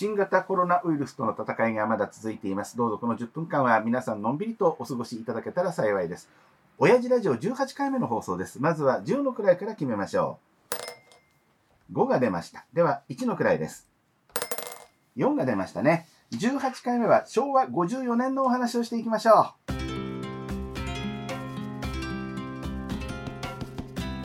新型コロナウイルスとの戦いがまだ続いています。どうぞこの10分間は皆さんのんびりとお過ごしいただけたら幸いです。親父ラジオ18回目の放送です。まずは10の位から決めましょう。5が出ました。では1の位です。4が出ましたね。18回目は昭和54年のお話をしていきましょう。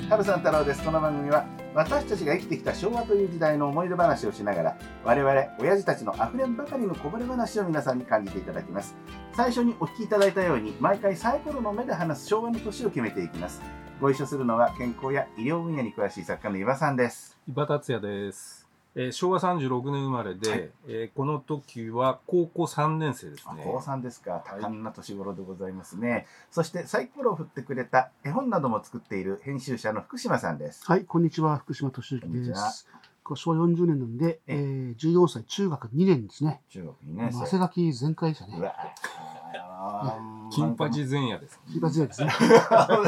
羽生さん太郎です。この番組は私たちが生きてきた昭和という時代の思い出話をしながら我々親父たちのあふれんばかりのこぼれ話を皆さんに感じていただきます。最初にお聞きいただいたように毎回サイコロの目で話す昭和の年を決めていきます。ご一緒するのは健康や医療分野に詳しい作家の岩さんです。岩達也です、えー昭和36年生まれで、はい。えーこの時は高校3年生ですね。高3ですか。多感な年頃でございますね、そしてサイコロを振ってくれた絵本なども作っている編集者の福島さんです。はい、こんにちは。福島敏之です。昭和40年なんで、ええ。ー、14歳、中学2年ですね。中学2年汗生書き全開でしたね。金八前夜です一発で ですね。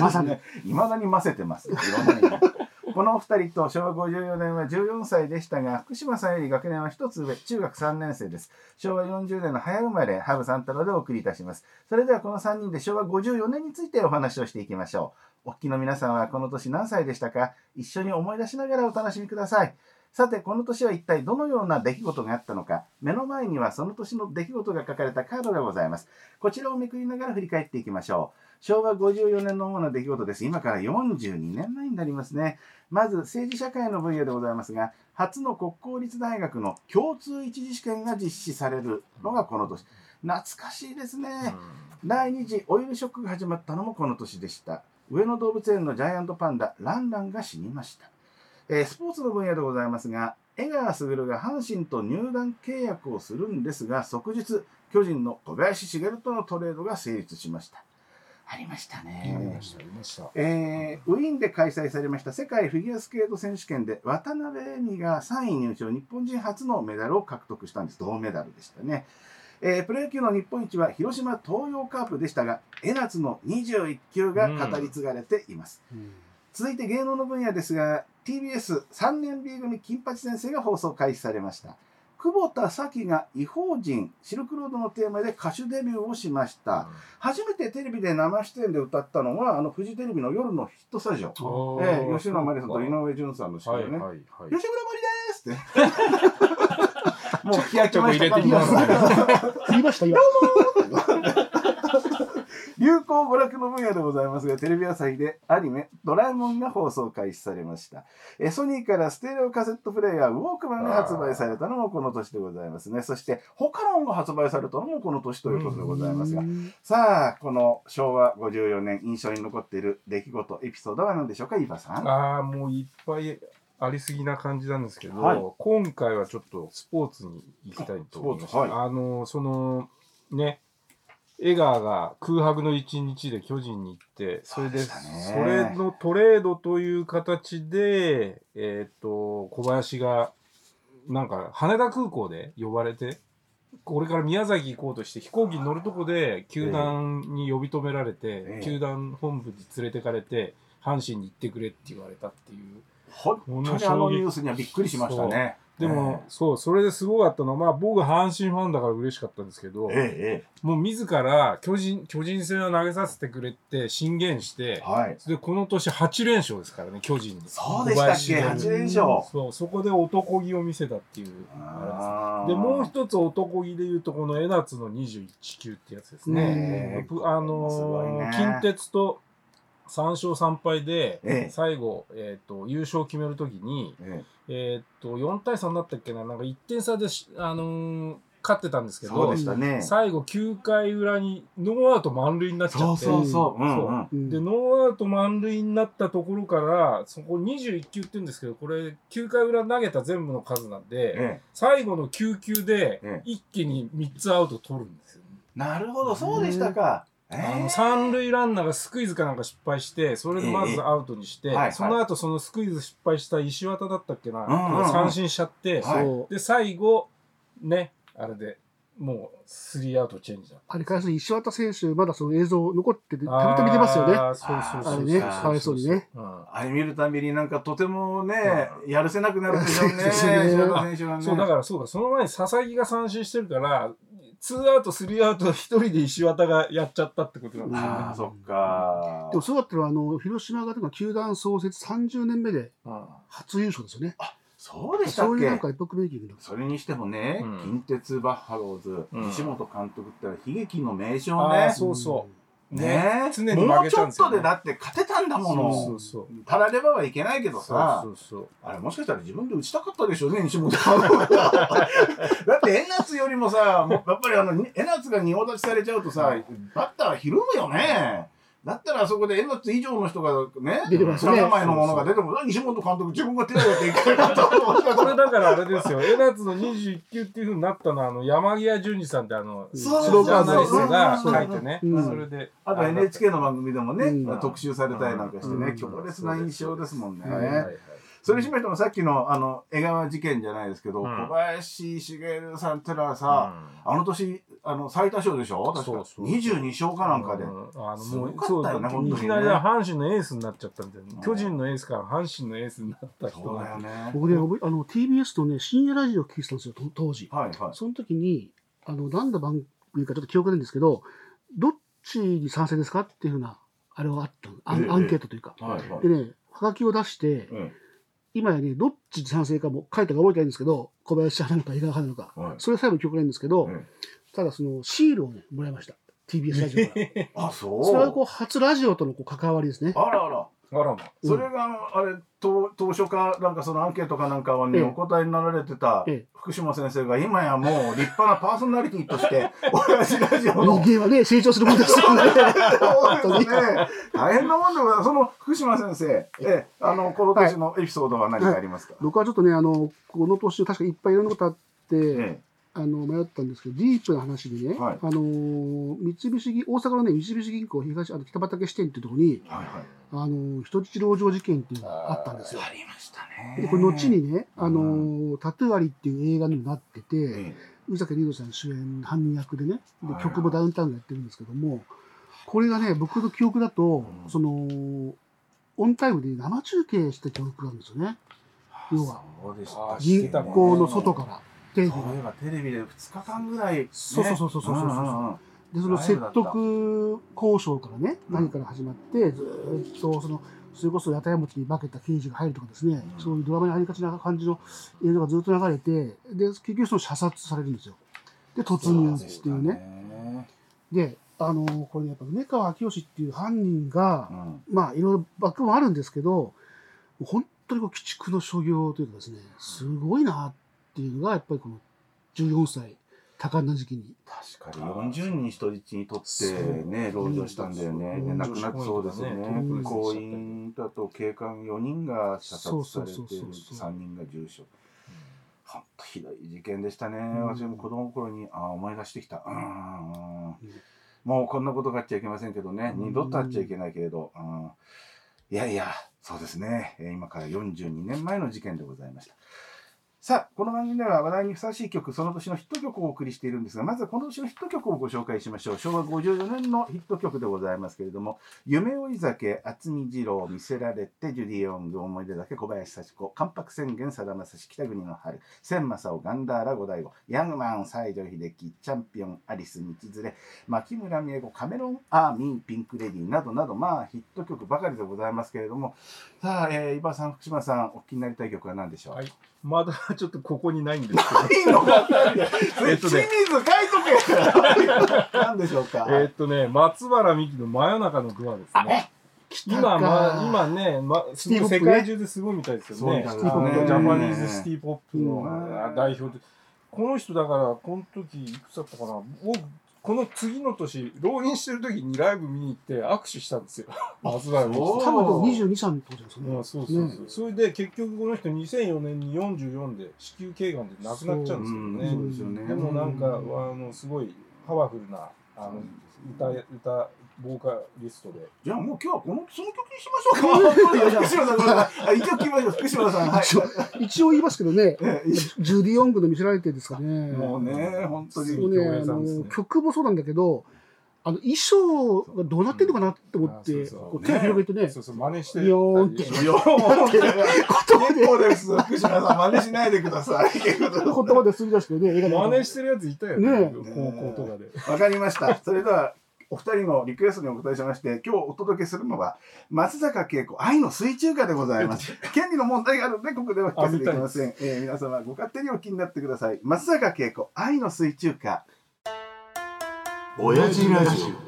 まさに、いまだに混ぜてます。いろんな意味でこのお二人と昭和54年は14歳でしたが、福島さんより学年は一つ上、中学3年生です。昭和40年の早生まれ、羽生三太郎でお送りいたします。それではこの3人で昭和54年についてお話をしていきましょう。お聞きの皆さんはこの年何歳でしたか？一緒に思い出しながらお楽しみください。さて、この年は一体どのような出来事があったのか、目の前にはその年の出来事が書かれたカードがございます。こちらをめくりながら振り返っていきましょう。昭和54年の主な出来事です。今から42年前になりますね。まず政治社会の分野でございますが、初の国公立大学の共通一次試験が実施されるのがこの年。懐かしいですね。第2次オイルショックが始まったのもこの年でした。上野動物園のジャイアントパンダ、ランランが死にました。えースポーツの分野でございますが、江川卓が阪神と入団契約をするんですが、即日、巨人の小林茂とのトレードが成立しました。ありましたね。えーウィーンで開催されました世界フィギュアスケート選手権で渡辺恵美が3位入賞日本人初のメダルを獲得したんです。銅メダルでしたね、えープロ野球の日本一は広島東洋カープでしたが江夏の21球が語り継がれています、うん。続いて芸能の分野ですが TBS3 年 B 組金八先生が放送開始されました久保田早紀が異邦人シルクロードのテーマで歌手デビューをしました、初めてテレビで生出演で歌ったのはあのフジテレビの夜のヒットスタジオおええ吉野真理さんと井上順さんの司会ね、はいはいはい。吉村真理ですって。もう気合ちょっと入れてきますね。言いました、今。流行娯楽の分野でございますが、テレビ朝日でアニメ、ドラえもんが放送開始されました。えソニーからステレオカセットプレイヤー、ウォークマンが発売されたのもこの年でございますね。そして、他の音が発売されたのもこの年ということでございますがう、んさあ、この昭和54年印象に残っている出来事、エピソードは何でしょうか、イーバさん？ああもういっぱいありすぎな感じなんですけど、はい今回はちょっとスポーツに行きたいと思います、スポーツあのそのね江川が空白の一日で巨人に行ってそれでそれのトレードという形でえっ、と小林がなんか羽田空港で呼ばれてこれから宮崎行こうとして飛行機に乗るとこで球団に呼び止められて、ええ。球団本部に連れてかれて阪神に行ってくれって言われたっていう本当にあのニュースにはびっくりしましたね。でも、そうそれですごかったのは、まあ、僕阪神ファンだから嬉しかったんですけど、ええ、えもう自ら巨人巨人戦を投げさせてくれって進言してえ、はい。でこの年8連勝ですからね巨人に。そうでしたっけ、小林が8連勝。そうそこで男気を見せたっていうですでもう一つ男気で言うとこの江夏の21球ってやつですね、ねえ。ぷあのすごいね。近鉄と3勝3敗で、ええ。最後、えー、と優勝を決めるときに、ええ。ーっと4対3になったっけな？なんか1点差でし、あのー勝ってたんですけえそうどでしたね。最後9回裏にノーアウト満塁になっちゃって。そうそう。う。んうん。う。ん。でノーアウト満塁になったところからそこ21球って言うんですけどこれ9回裏投げた全部の数なんで、え最後の9球でええ。一気に3つアウト取るんですよ、ね。えなるほど、そうでしたか。えあのえ三塁ランナーがスクイズかなんか失敗してそれでまずアウトにして、ええはいはい。その後そのスクイズ失敗した石渡だったっけな、うんうんうん。三振しちゃって。で最後ねあれでもうスリーアウトチェンジだあれからする石渡選手、まだその映像残ってて、たびたび見てますよね。あーそうそうそうあれね、かわいそうにね。うんあれ見るたびになんかとてもね、やるせなくなるでしょうね、そうですね。石田選手がね。そうだからそうかその前に佐々木が三振してるからツーアウトスリーアウト一人で石渡がやっちゃったってことなんですよねああ、そっかで。もそうだったら、あの、広島がでも球団創設30年目でうん初優勝ですよね。そうでしたっけ？そういうなんかエポックメイキングの。それにしてもね、うん近鉄バッファローズ、うん西本監督って悲劇の名称あーね。そうそね。常に負もうちょっとでだって勝てたんだもの。そうそうたらればはいけないけどさ。そうそうあれもしかしたら自分で打ちたかったでしょうね、西本監督が。だって、江夏よりもさ、やっぱりあの、江夏が仁王立ちされちゃうとさ、バッターはひるむよね。だったらあそこで江夏以上の人がね、出てますね。3前のものが出ても、西本監督自分が手を打っていけなかったと思ったこれだからあれですよ、江夏の21球っていうふうになったのは、あの山際淳二さんってあの、ジそうそう。ャーナリストが書いてね、うん。それで。あと NHK の番組でもね、うん。特集されたりなんかしてね、うん。強烈な印象ですもんね。それにしましてもさっきのあの江川事件じゃないですけど、うん。小林茂さんってのはさ、あの年あの最多勝でしょ？確か。そうそう22勝かなんかで、うんあのもうすごかったよねそう本当にね。いきなり阪神のエースになっちゃったみたいな、ん。巨人のエースから阪神のエースになった人そうだがよね。僕ね、覚えあの、TBS のね、深夜ラジオを聞いてたんですよ、と当時。はいはい。その時に、あの、何の番組かちょっと記憶ないんですけど、どっちに賛成ですかっていうふうな、あれはあったの。アン,、ええ。アンケートというか。はいはい。でね、はがきを出して、うん。今やね、どっちに賛成かも書いたか覚えてないんですけど、小林派なのか、井川派なのか、はい。それさえも記憶ないんですけど、うんただそのシールをね、もらいました。TBS ラジオから。あそうそれはこう、初ラジオとのこう関わりですね。あらあらあらま。うんそれがあのあれ当当初かなんかそのアンケートかなんかにええお答えになられてたええ福島先生が今やもう立派なパーソナリティとして親父ラジオの人間はね、成長するもんですよね。そうですね。大変なもんでございます。その福島先生、え、あの、この年のエピソードは何かありますか、僕はちょっとね、あの、この年、確かいっぱいいろんなことあって、えあの迷ったんですけど、ディープな話でね、はいあの三菱銀大阪のね、三菱銀行東あの北畠支店っていうところに、えはいはい。あの人質籠城事件っていうのがあったんですよ。ありましたね。でこれ後にね、あのうタトゥーアリっていう映画にもなってて、え宇崎竜斗さん主演犯人役でね、ではい曲もダウンタウンがやってるんですけども、これがね、僕の記憶だと、うんその、オンタイムで生中継した記憶があるんですよね。え要は銀行の外から、テレビで。そういえばテレビで2日間ぐらい、ね、そうそうそうそうそうそうんんんで、その説得交渉からね、うん何から始まって、ずーっと、その、それこそ、やたや持ちに化けた刑事が入るとかですね、うんそういうドラマにありがちな感じの映像がずっと流れて、で、結局その射殺されるんですよ。で、突入っていうね。ね。で、あのこれね、やっぱ梅川明義っていう犯人がう、んまあ、いろいろバックもあるんですけど、本当にこう、鬼畜の所業というかですね、すごいなっていうのが、やっぱりこの14歳、多感な時期に。確かに40人人質にとってね、籠城したんだよね。そうで亡くなってそうですよねうん。行員だと警官4人が射殺されて、そうそうそうそう3人が重傷。本当ひどい事件でしたね。ん私も子供の頃にあー思い出してきた。うんもうこんなことがあっちゃいけませんけどね。うん二度とあっちゃいけないけれど。うんいやいや、そうですね。えー今から42年前の事件でございました。さあ、この番組では話題にふさわしい曲、その年のヒット曲をお送りしているんですが、まずはこの年のヒット曲をご紹介しましょう。昭和54年のヒット曲でございますけれども、夢追い酒、渥美二郎、見せられて、ジュディ・オング、思い出だけ、小林幸子、関白宣言、さだまさし、北国の春、千正夫、ガンダーラ、五大悟、ヤングマン、西城秀樹、チャンピオン、アリス、道連れ、牧村美恵子、カメロン・アーミー、ピンク・レディーなどなど、まあヒット曲ばかりでございますけれども、さあ、えー、伊庭さん、福島さん、お聞きになりたい曲は何でしょう、はい。まだちょっとここにないんですいいの？か えっとね。でしょうか？けど、えーっとね、松原美樹の真夜中のドアですね。今、まあ、今ね、ま、世界中ですごいみたいですよね。ジャパニーズシティポップの代表で。この人だから、この時、いくつだったかな？僕、この次の年、浪人してる時にライブ見に行って握手したんですよ。松原美樹そう多分でも22、3ってことですよね。うん、そうそうそう、ねそれで結局この人2004年に44で子宮頸がんで亡くなっちゃうんですよね。そうですよねでもなんか、あのすごいパワフルなあの歌歌ボーカリストでじゃあもう今日はこのその曲にしましょうか。一応聞きましょう。福島さん。はい。一応一応言いますけどね、ええジュディ・ヨングの見せられてですかね。もうね、本当に。そうね、あの曲もそうなんだけど、あの衣装がどうなってんのかなって思って、うんあそうそうこう手を広げてね、そうそう真似してビヨーンってたりいや、もう結構です。福島さん、真似しないでください。言葉で吸い出してね、映画で真似してるやついたよねね高校とかでわかりました。それでは、お二人のリクエストにお答えしまして、今日お届けするのは、松坂慶子愛の水中歌でございます。権利の問題があるので、ここでは聞かせていきません。えー皆様、ご勝手にお気になってください。松坂慶子愛の水中歌。親父ラジオ。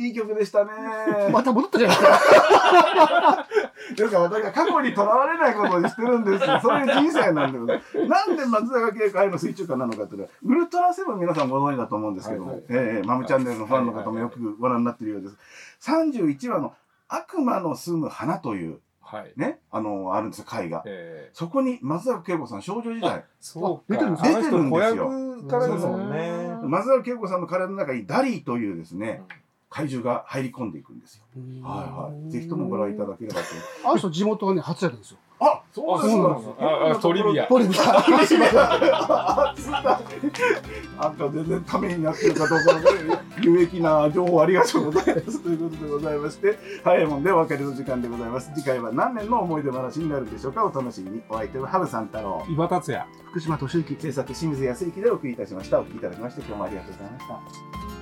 いい曲でしたね。また戻ったじゃないですか。ですから私が過去にとらわれないことにしてるんですよ。そういう人生なんでございます。なんで松坂慶子愛の水中歌なのかというのは、ウルトラセブン皆さんご存知だと思うんですけども、はいはいええマムチャンネルのファンの方もよくご覧になっているようです。31話の悪魔の住む花というはいね、あの、あるんですよ、回が。えーそこに松坂慶子さん少女時代、そう出てるんかです出てるんですよ子役からですもんねうん松坂慶子さんの体の中にダリーというですね、怪獣が入り込んでいくんですよ。はいはい。ぜひともご覧いただければと。あの人地元はね、初やったんですよ。あ、そうなんかです。ああトリビアポリビア。あつったなんか全然ためになってるかどうか有益な情報ありがとうございますということでございまして早いもんでお別れの時間でございます次回は何年の思い出話になるでしょうかお楽しみにお相手はハブさん太郎伊庭達也福島敏之。制作清水康之でお送りいたしましたお聞きいただきまして今日もありがとうございました